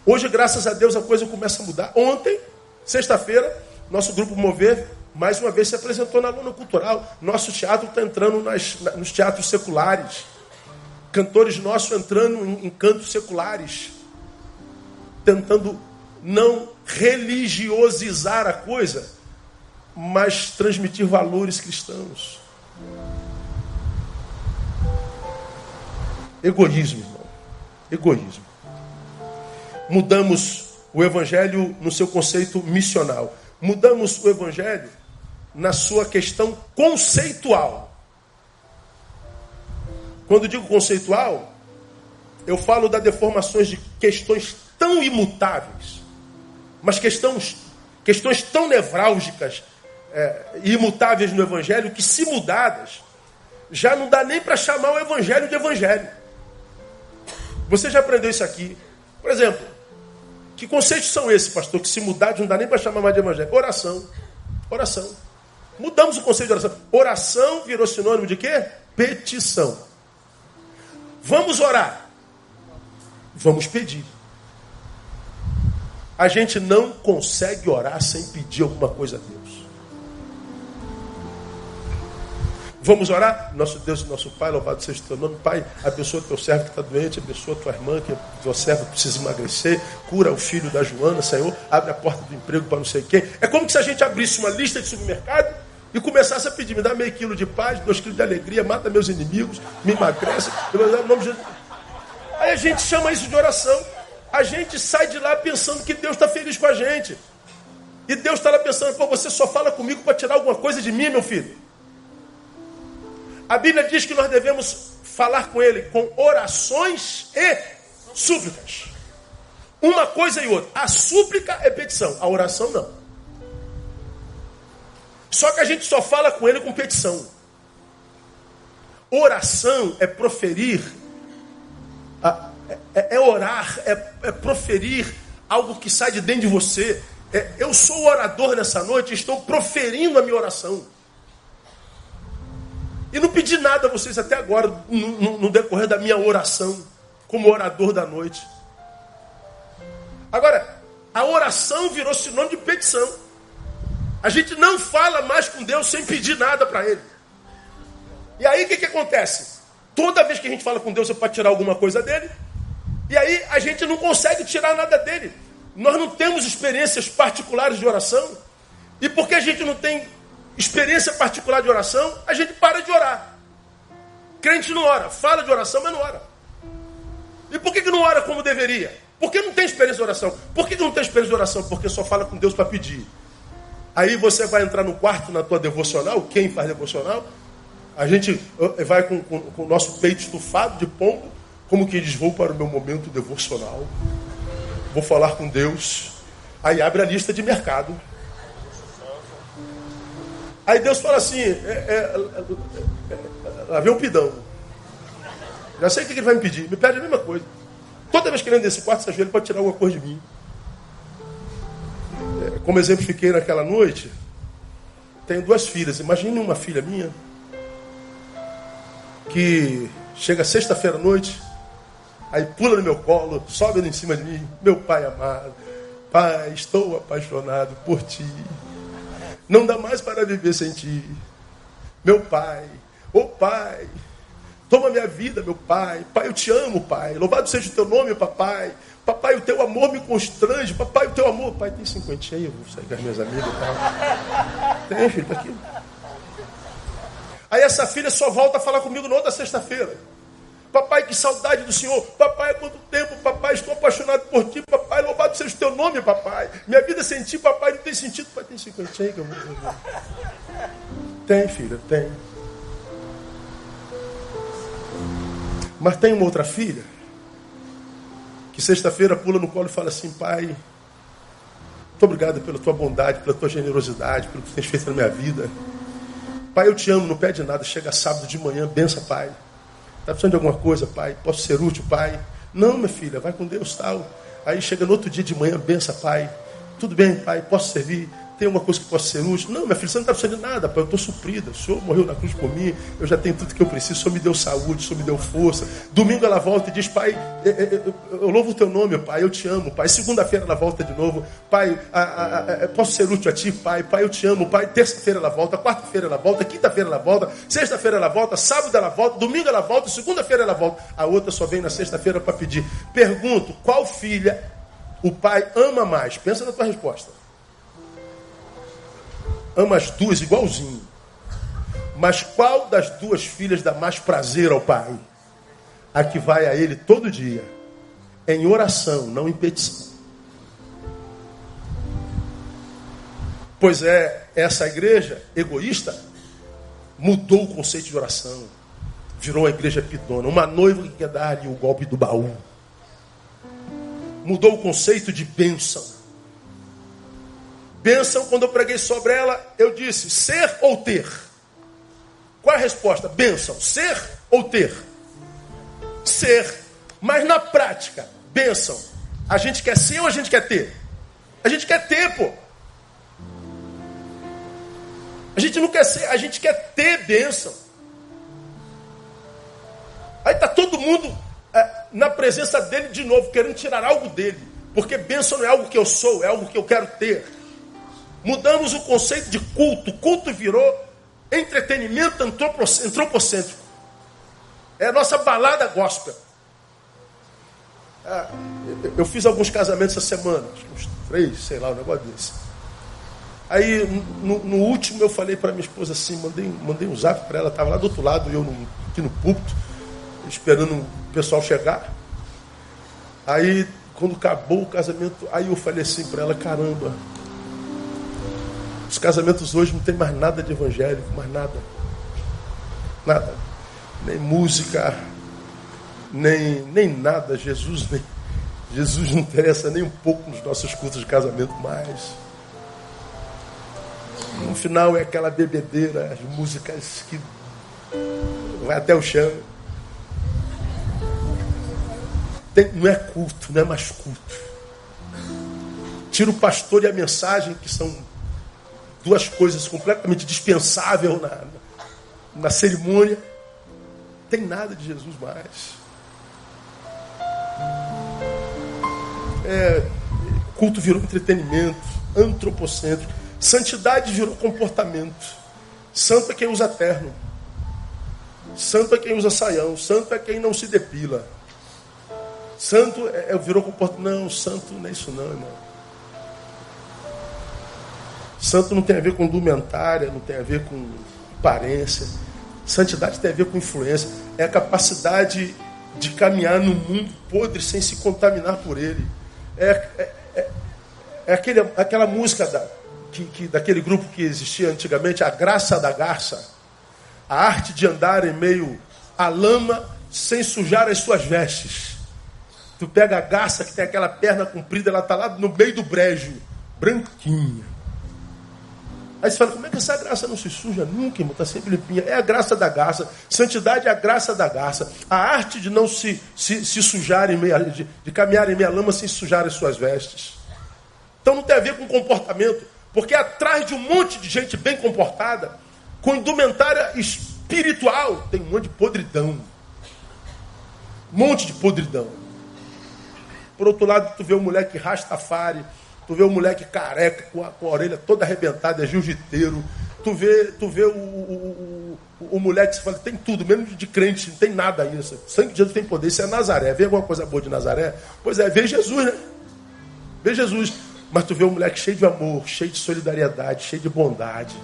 A: Hoje, graças a Deus, a coisa começa a mudar. Ontem, sexta-feira, nosso grupo Mover, mais uma vez, se apresentou na Luna Cultural. Nosso teatro está entrando nas, nos teatros seculares. Cantores nossos entrando em, em cantos seculares. Tentando não religiosizar a coisa, mas transmitir valores cristãos. Egoísmo, irmão. Egoísmo. Mudamos o evangelho no seu conceito missional. Mudamos o evangelho na sua questão conceitual. Quando digo conceitual, eu falo das deformações de questões tão imutáveis, mas questões, questões tão nevrálgicas é, e imutáveis no Evangelho que, se mudadas, já não dá nem para chamar o Evangelho de Evangelho. Você já aprendeu isso aqui? Por exemplo, que conceitos são esses, pastor? Que se mudar, não dá nem para chamar mais de evangelho. Oração. Oração. Mudamos o conceito de oração. Oração virou sinônimo de quê? Petição. Vamos orar. Vamos pedir. A gente não consegue orar sem pedir alguma coisa a Deus. Vamos orar? Nosso Deus e nosso Pai, louvado seja o teu nome. Pai, abençoa teu servo que está doente, abençoa tua irmã, que teu servo precisa emagrecer, cura o filho da Joana, Senhor, abre a porta do emprego para não sei quem. É como se a gente abrisse uma lista de supermercado e começasse a pedir, me dá meio quilo de paz, dois quilos de alegria, mata meus inimigos, me emagrece. Aí a gente chama isso de oração. A gente sai de lá pensando que Deus está feliz com a gente. E Deus está lá pensando, pô, você só fala comigo para tirar alguma coisa de mim, meu filho. A Bíblia diz que nós devemos falar com Ele com orações e súplicas. Uma coisa e outra. A súplica é petição, a oração não. Só que a gente só fala com Ele com petição. Oração é proferir, é, é orar, é, é, proferir algo que sai de dentro de você. É, eu sou orador nessa noite, estou proferindo a minha oração. E não pedi nada a vocês até agora, no, no decorrer da minha oração, como orador da noite. Agora, a oração virou sinônimo de petição. A gente não fala mais com Deus sem pedir nada para Ele. E aí o que, que acontece? Toda vez que a gente fala com Deus é para tirar alguma coisa dele. E aí a gente não consegue tirar nada dele. Nós não temos experiências particulares de oração. E porque a gente não tem experiência particular de oração, a gente para de orar. Crente não ora, fala de oração, mas não ora. E por que, que não ora como deveria? Porque não tem experiência de oração. Por que, que não tem experiência de oração? Porque só fala com Deus para pedir. Aí você vai entrar no quarto na tua devocional, quem faz devocional? A gente vai com, com, com o nosso peito estufado de pombo, como que diz, vou para o meu momento devocional. Vou falar com Deus. Aí abre a lista de mercado. Aí Deus fala assim: é, é, é, lá vem o pidão. Já sei o que ele vai me pedir. Me pede a mesma coisa. Toda vez que ele anda nesse quarto, se ajoelha para tirar alguma coisa de mim. É, como exemplo, fiquei naquela noite. Tenho duas filhas. Imagine uma filha minha que chega sexta-feira à noite, aí pula no meu colo, sobe em cima de mim, meu pai amado, pai, estou apaixonado por ti. Não dá mais para viver sem ti. Meu pai, ô oh, pai, toma minha vida, meu pai. Pai, eu te amo, pai. Louvado seja o teu nome, papai. Papai, o teu amor me constrange. Papai, o teu amor. Pai, tem cinquentinha aí, eu vou sair com as minhas amigas. Tem, filho, tá aqui. Aí essa filha só volta a falar comigo na outra sexta-feira. Papai, que saudade do Senhor. Papai, há quanto tempo, papai, estou apaixonado por ti. Papai, louvado seja o teu nome, papai. Minha vida sem ti, papai, não tem sentido. Pai, tem 50 que eu vou Tem, filha, tem. Mas tem uma outra filha que sexta-feira pula no colo e fala assim: Pai, muito obrigado pela tua bondade, pela tua generosidade, pelo que tu tens feito na minha vida. Pai, eu te amo, não pede nada. Chega sábado de manhã, benção, Pai. Está precisando de alguma coisa, Pai? Posso ser útil, Pai? Não, minha filha, vai com Deus, tal. Aí chega no outro dia de manhã, benção, Pai. Tudo bem, Pai, posso servir? Tem uma coisa que possa ser útil? Não, minha filha, você não está precisando de nada, pai. Eu estou suprida. O Senhor morreu na cruz por mim. Eu já tenho tudo que eu preciso. O Senhor me deu saúde, o Senhor me deu força. Domingo ela volta e diz: Pai, eu louvo o teu nome, Pai. Eu te amo, Pai. Segunda-feira ela volta de novo. Pai, a, a, a, posso ser útil a ti, Pai. Pai, eu te amo, Pai. Terça-feira ela volta. Quarta-feira ela volta. Quinta-feira ela volta. Sexta-feira ela volta. Sábado ela volta. Domingo ela volta. Segunda-feira ela volta. A outra só vem na sexta-feira para pedir. Pergunto: qual filha o pai ama mais? Pensa na tua resposta ama as duas igualzinho. Mas qual das duas filhas dá mais prazer ao pai? A que vai a ele todo dia, em oração, não em petição. Pois é, essa igreja egoísta mudou o conceito de oração. Virou uma igreja pidona, uma noiva que quer dar-lhe o golpe do baú. Mudou o conceito de bênção. Bênção, quando eu preguei sobre ela, eu disse ser ou ter. Qual é a resposta? Bênção, ser ou ter? Ser. Mas na prática, bênção, a gente quer ser ou a gente quer ter? A gente quer ter, pô. A gente não quer ser, a gente quer ter bênção. Aí está todo mundo é, na presença dele de novo, querendo tirar algo dele. Porque bênção não é algo que eu sou, é algo que eu quero ter. Mudamos o conceito de culto. Culto virou entretenimento antropocêntrico. É a nossa balada gospel. Ah, eu fiz alguns casamentos essa semana, uns três, sei lá, um negócio desse. Aí, no, no último, eu falei para minha esposa assim, mandei, mandei um zap para ela, estava lá do outro lado, eu no, aqui no púlpito, esperando o pessoal chegar. Aí, quando acabou o casamento, aí eu falei assim para ela, caramba, os casamentos hoje não tem mais nada de evangélico, mais nada. Nada. Nem música, nem, nem nada. Jesus, nem, Jesus não interessa nem um pouco nos nossos cultos de casamento mais. No final é aquela bebedeira, as músicas que vai até o chão. Tem, não é culto, não é mais culto. Tira o pastor e a mensagem, que são duas coisas completamente dispensáveis na, na cerimônia. Tem nada de Jesus mais. É, culto virou entretenimento, antropocêntrico. Santidade virou comportamento. Santo é quem usa terno. Santo é quem usa saião. Santo é quem não se depila. Santo é, é virou comportamento. Não, santo não é isso não, irmão. Santo não tem a ver com indumentária, não tem a ver com aparência. Santidade tem a ver com influência. É a capacidade de caminhar no mundo podre sem se contaminar por ele. É, é, é, é aquele, aquela música da, que, que, daquele grupo que existia antigamente, A Graça da Garça. A arte de andar em meio à lama sem sujar as suas vestes. Tu pega a garça que tem aquela perna comprida, ela está lá no meio do brejo, branquinha. Aí você fala, como é que essa graça não se suja nunca, irmão? Está sempre limpinha. É a graça da garça. Santidade é a graça da garça. A arte de não se, se, se sujar em meia, de, de caminhar em meia lama sem sujar as suas vestes. Então não tem a ver com comportamento. Porque atrás de um monte de gente bem comportada, com indumentária espiritual, tem um monte de podridão. Um monte de podridão. Por outro lado, tu vê um moleque rastafari, Tu vê o moleque careca, com a, com a orelha toda arrebentada, é jiu-jiteiro. Tu vê, tu vê o, o, o, o moleque que fala, tem tudo, menos de crente, não tem nada isso. Sangue de Jesus tem poder, isso é Nazaré. Vê alguma coisa boa de Nazaré? Pois é, vê Jesus, né? Vê Jesus. Mas tu vê um moleque cheio de amor, cheio de solidariedade, cheio de bondade.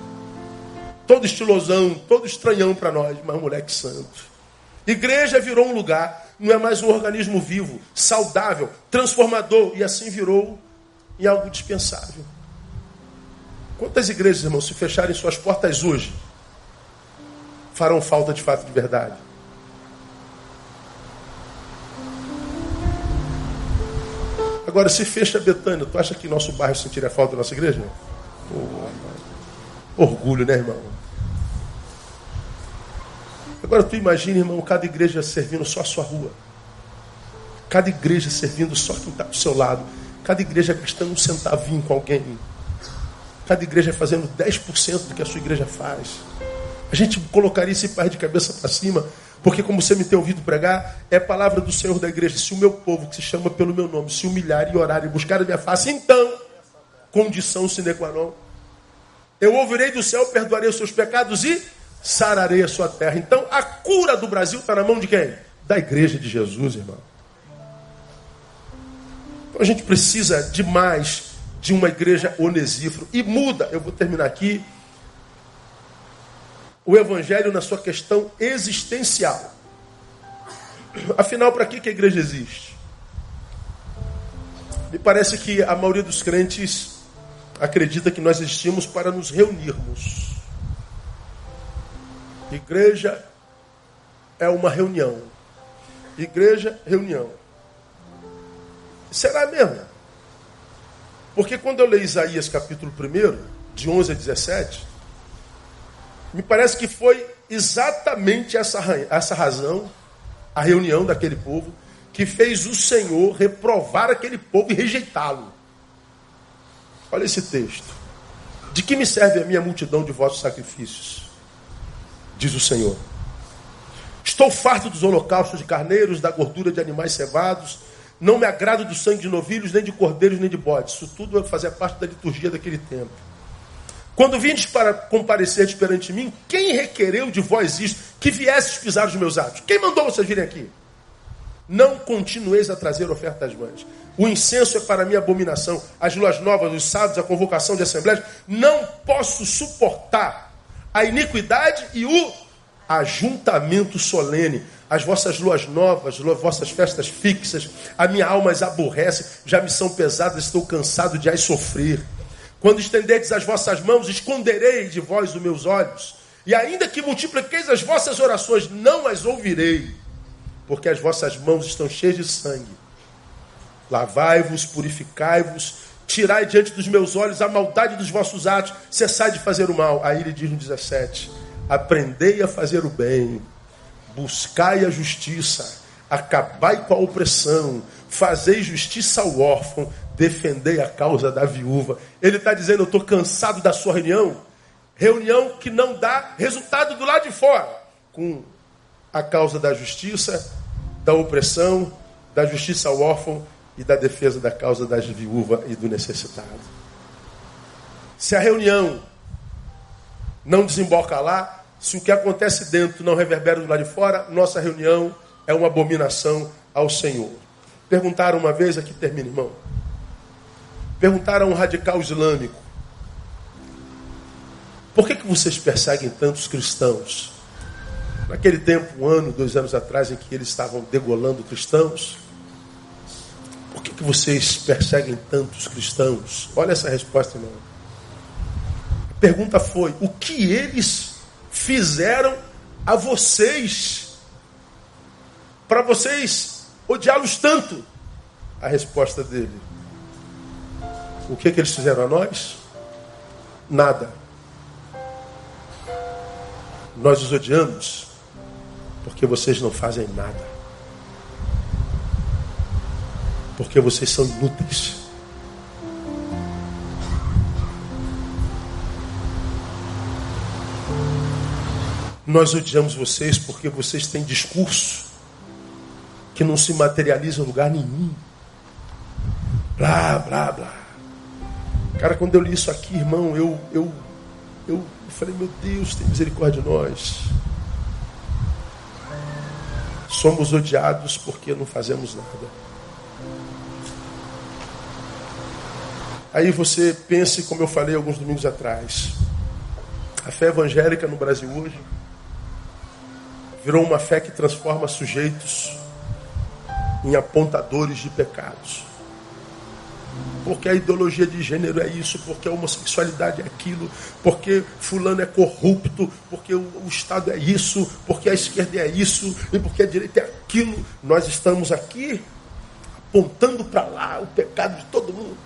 A: Todo estilosão, todo estranhão para nós, mas um moleque santo. Igreja virou um lugar, não é mais um organismo vivo, saudável, transformador, e assim virou e algo dispensável. Quantas igrejas, irmão, se fecharem suas portas hoje, farão falta de fato de verdade? Agora, se fecha Betânia, tu acha que nosso bairro sentiria falta da nossa igreja? Oh, orgulho, né, irmão? Agora tu imagina, irmão, cada igreja servindo só a sua rua. Cada igreja servindo só quem está do seu lado Cada igreja gastando um centavinho com alguém. Cada igreja fazendo 10% do que a sua igreja faz. A gente colocaria esse pai de cabeça para cima, porque como você me tem ouvido pregar, é palavra do Senhor da igreja. Se o meu povo, que se chama pelo meu nome, se humilhar e orar e buscar a minha face, então, condição sine qua non, eu ouvirei do céu, perdoarei os seus pecados e sararei a sua terra. Então, a cura do Brasil está na mão de quem? Da igreja de Jesus, irmão. Então, a gente precisa de mais de uma igreja onesífero. E muda, eu vou terminar aqui, o evangelho na sua questão existencial. Afinal, para que, que a igreja existe? Me parece que a maioria dos crentes acredita que nós existimos para nos reunirmos. Igreja é uma reunião. Igreja, reunião. Será mesmo? Porque quando eu leio Isaías capítulo 1, de 11 a 17, me parece que foi exatamente essa, essa razão, a reunião daquele povo, que fez o Senhor reprovar aquele povo e rejeitá-lo. Olha esse texto. De que me serve a minha multidão de vossos sacrifícios? Diz o Senhor. Estou farto dos holocaustos de carneiros, da gordura de animais cevados. Não me agrado do sangue de novilhos, nem de cordeiros, nem de bodes. Isso tudo vai fazer parte da liturgia daquele tempo. Quando vindes para comparecer perante mim, quem requereu de vós isto? Que viesses pisar os meus atos? Quem mandou vocês virem aqui? Não continueis a trazer ofertas vãs. O incenso é para mim abominação. As luas novas, os sábados, a convocação de assembleias. Não posso suportar a iniquidade e o ajuntamento solene. As vossas luas novas, as vossas festas fixas, a minha alma as aborrece, já me são pesadas, estou cansado de as sofrer. Quando estenderdes as vossas mãos, esconderei de vós os meus olhos. E ainda que multipliqueis as vossas orações, não as ouvirei porque as vossas mãos estão cheias de sangue. Lavai-vos, purificai-vos, tirai diante dos meus olhos a maldade dos vossos atos, cessai de fazer o mal. Aí ele diz no 17: Aprendei a fazer o bem, buscai a justiça, acabai com a opressão, fazei justiça ao órfão, defendei a causa da viúva. Ele está dizendo: Eu estou cansado da sua reunião, reunião que não dá resultado do lado de fora, com a causa da justiça, da opressão, da justiça ao órfão e da defesa da causa das viúvas e do necessitado. Se a reunião não desemboca lá, se o que acontece dentro não reverbera do lado de fora, nossa reunião é uma abominação ao Senhor. Perguntaram uma vez, aqui termina, irmão. Perguntaram a um radical islâmico: Por que, que vocês perseguem tantos cristãos? Naquele tempo, um ano, dois anos atrás, em que eles estavam degolando cristãos, por que, que vocês perseguem tantos cristãos? Olha essa resposta, irmão. A pergunta foi: o que eles fizeram a vocês para vocês odiá-los tanto? A resposta dele: o que, que eles fizeram a nós? Nada. Nós os odiamos porque vocês não fazem nada. Porque vocês são inúteis. Nós odiamos vocês porque vocês têm discurso que não se materializa em lugar nenhum. Blá, blá, blá. Cara, quando eu li isso aqui, irmão, eu, eu, eu falei, meu Deus, tem misericórdia de nós. Somos odiados porque não fazemos nada. Aí você pense, como eu falei alguns domingos atrás, a fé evangélica no Brasil hoje virou uma fé que transforma sujeitos em apontadores de pecados porque a ideologia de gênero é isso, porque a homossexualidade é aquilo, porque fulano é corrupto, porque o, Estado é isso, porque a esquerda é isso, e porque a direita é aquilo. Nós estamos aqui apontando para lá o pecado de todo mundo.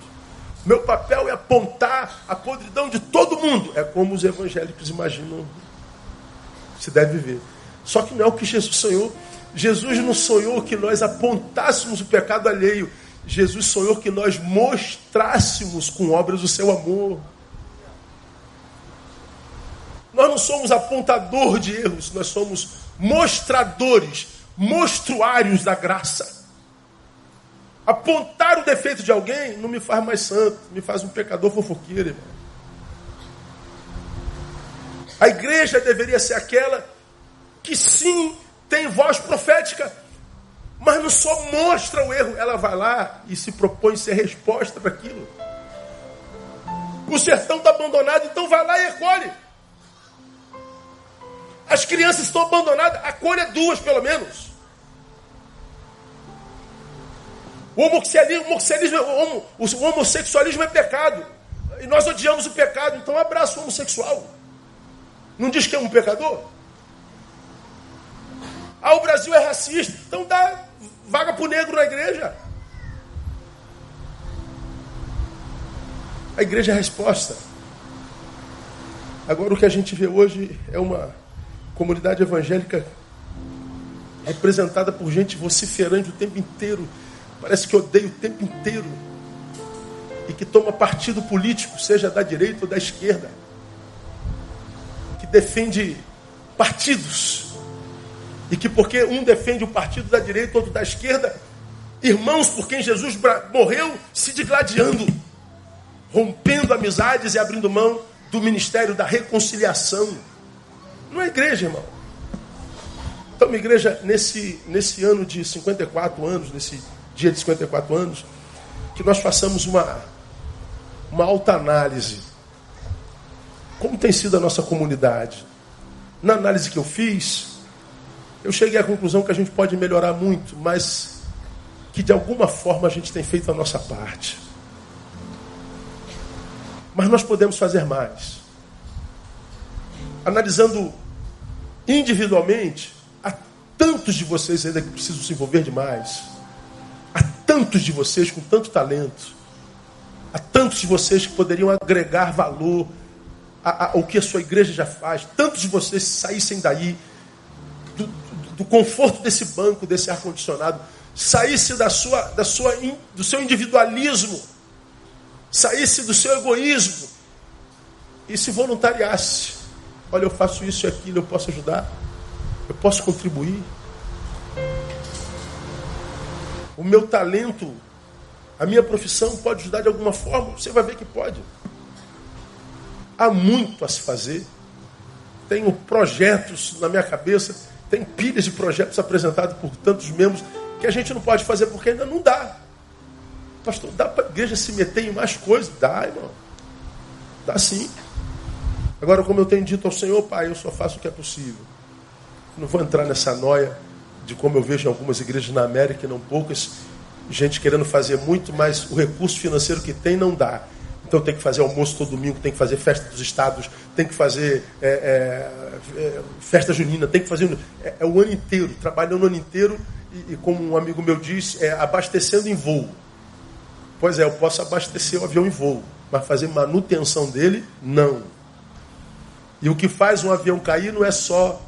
A: Meu papel é apontar a podridão de todo mundo. É como os evangélicos imaginam se deve viver. Só que não é o que Jesus sonhou. Jesus não sonhou que nós apontássemos o pecado alheio. Jesus sonhou que nós mostrássemos com obras o seu amor. Nós não somos apontador de erros, nós somos mostradores, mostruários da graça. Apontar o defeito de alguém não me faz mais santo, me faz um pecador fofoqueiro, irmão. A igreja deveria ser aquela que sim tem voz profética, mas não só mostra o erro, ela vai lá e se propõe ser resposta para aquilo. O sertão está abandonado, então vai lá e recolhe. As crianças estão abandonadas, acolha duas pelo menos. O homossexualismo, o homossexualismo é pecado. E nós odiamos o pecado, então abraça o homossexual. Não diz que é um pecador? Ah, o Brasil é racista, então dá vaga para o negro na igreja. A igreja é a resposta. Agora o que a gente vê hoje é uma comunidade evangélica representada por gente vociferante o tempo inteiro, parece que odeia o tempo inteiro, e que toma partido político, seja da direita ou da esquerda, que defende partidos, e que porque um defende o partido da direita, outro da esquerda, irmãos por quem Jesus morreu se digladiando, rompendo amizades e abrindo mão do ministério da reconciliação. Não é igreja, irmão. Então, uma igreja, nesse, nesse ano de 54 anos, nesse dia de 54 anos, que nós façamos uma, uma alta análise. Como tem sido a nossa comunidade? Na análise que eu fiz, eu cheguei à conclusão que a gente pode melhorar muito, mas que de alguma forma a gente tem feito a nossa parte. Mas nós podemos fazer mais. Analisando individualmente, há tantos de vocês ainda que precisam se envolver demais. Há tantos de vocês com tanto talento. Há tantos de vocês que poderiam agregar valor ao que a sua igreja já faz. Tantos de vocês saíssem daí, do, do conforto desse banco, desse ar-condicionado, saísse da sua, da sua, do seu individualismo, saísse do seu egoísmo e se voluntariasse Olha, eu faço isso e aquilo, eu posso ajudar, eu posso contribuir. O meu talento, a minha profissão pode ajudar de alguma forma, você vai ver que pode. Há muito a se fazer. Tenho projetos na minha cabeça, tem pilhas de projetos apresentados por tantos membros que a gente não pode fazer porque ainda não dá. Pastor, dá para a igreja se meter em mais coisas? Dá, irmão. Dá sim. Agora, como eu tenho dito ao Senhor, Pai, eu só faço o que é possível. Não vou entrar nessa noia de como eu vejo em algumas igrejas na América, e não poucas, gente querendo fazer muito, mas o recurso financeiro que tem não dá. Então tem que fazer almoço todo domingo, tem que fazer festa dos estados, tem que fazer é, é, é, festa junina, tem que fazer. É, é, o ano inteiro, trabalhando o ano inteiro e, e, como um amigo meu diz, é, abastecendo em voo. Pois é, eu posso abastecer o avião em voo, mas fazer manutenção dele, não. E o que faz um avião cair não é só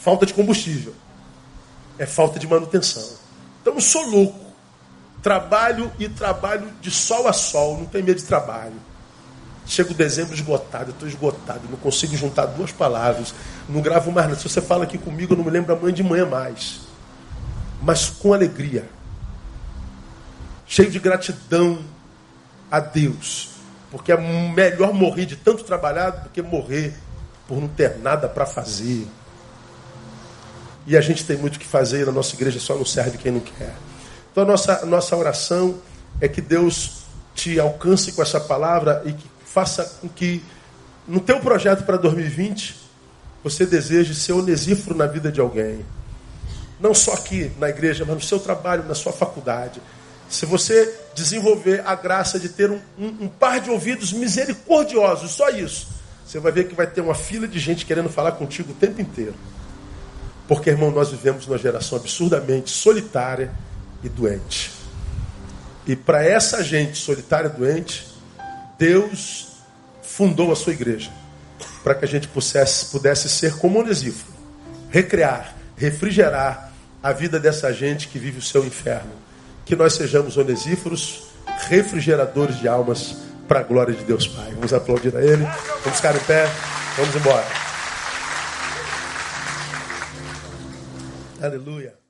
A: falta de combustível, é falta de manutenção. Então eu sou louco. Trabalho e trabalho de sol a sol, não tenho medo de trabalho. Chego dezembro esgotado, estou esgotado, não consigo juntar duas palavras, não gravo mais nada. Se você fala aqui comigo, eu não me lembro amanhã de manhã mais. Mas com alegria, cheio de gratidão a Deus porque é melhor morrer de tanto trabalhar do que morrer por não ter nada para fazer. E a gente tem muito que fazer e na nossa igreja só não serve quem não quer. Então nossa, nossa oração é que Deus te alcance com essa palavra e que faça com que no teu projeto para 2020 você deseje ser onesíforo na vida de alguém. Não só aqui na igreja, mas no seu trabalho, na sua faculdade. Se você desenvolver a graça de ter um, um, um, par de ouvidos misericordiosos, só isso, você vai ver que vai ter uma fila de gente querendo falar contigo o tempo inteiro. Porque, irmão, nós vivemos numa geração absurdamente solitária, e doente. E para essa gente solitária e doente, Deus fundou a sua igreja para que a gente pudesse, pudesse ser como Onesíforo, recrear, refrigerar a vida dessa gente que vive o seu inferno. Que nós sejamos onesíforos, refrigeradores de almas para a glória de Deus Pai. Vamos aplaudir a Ele, vamos ficar em pé, vamos embora. Aleluia.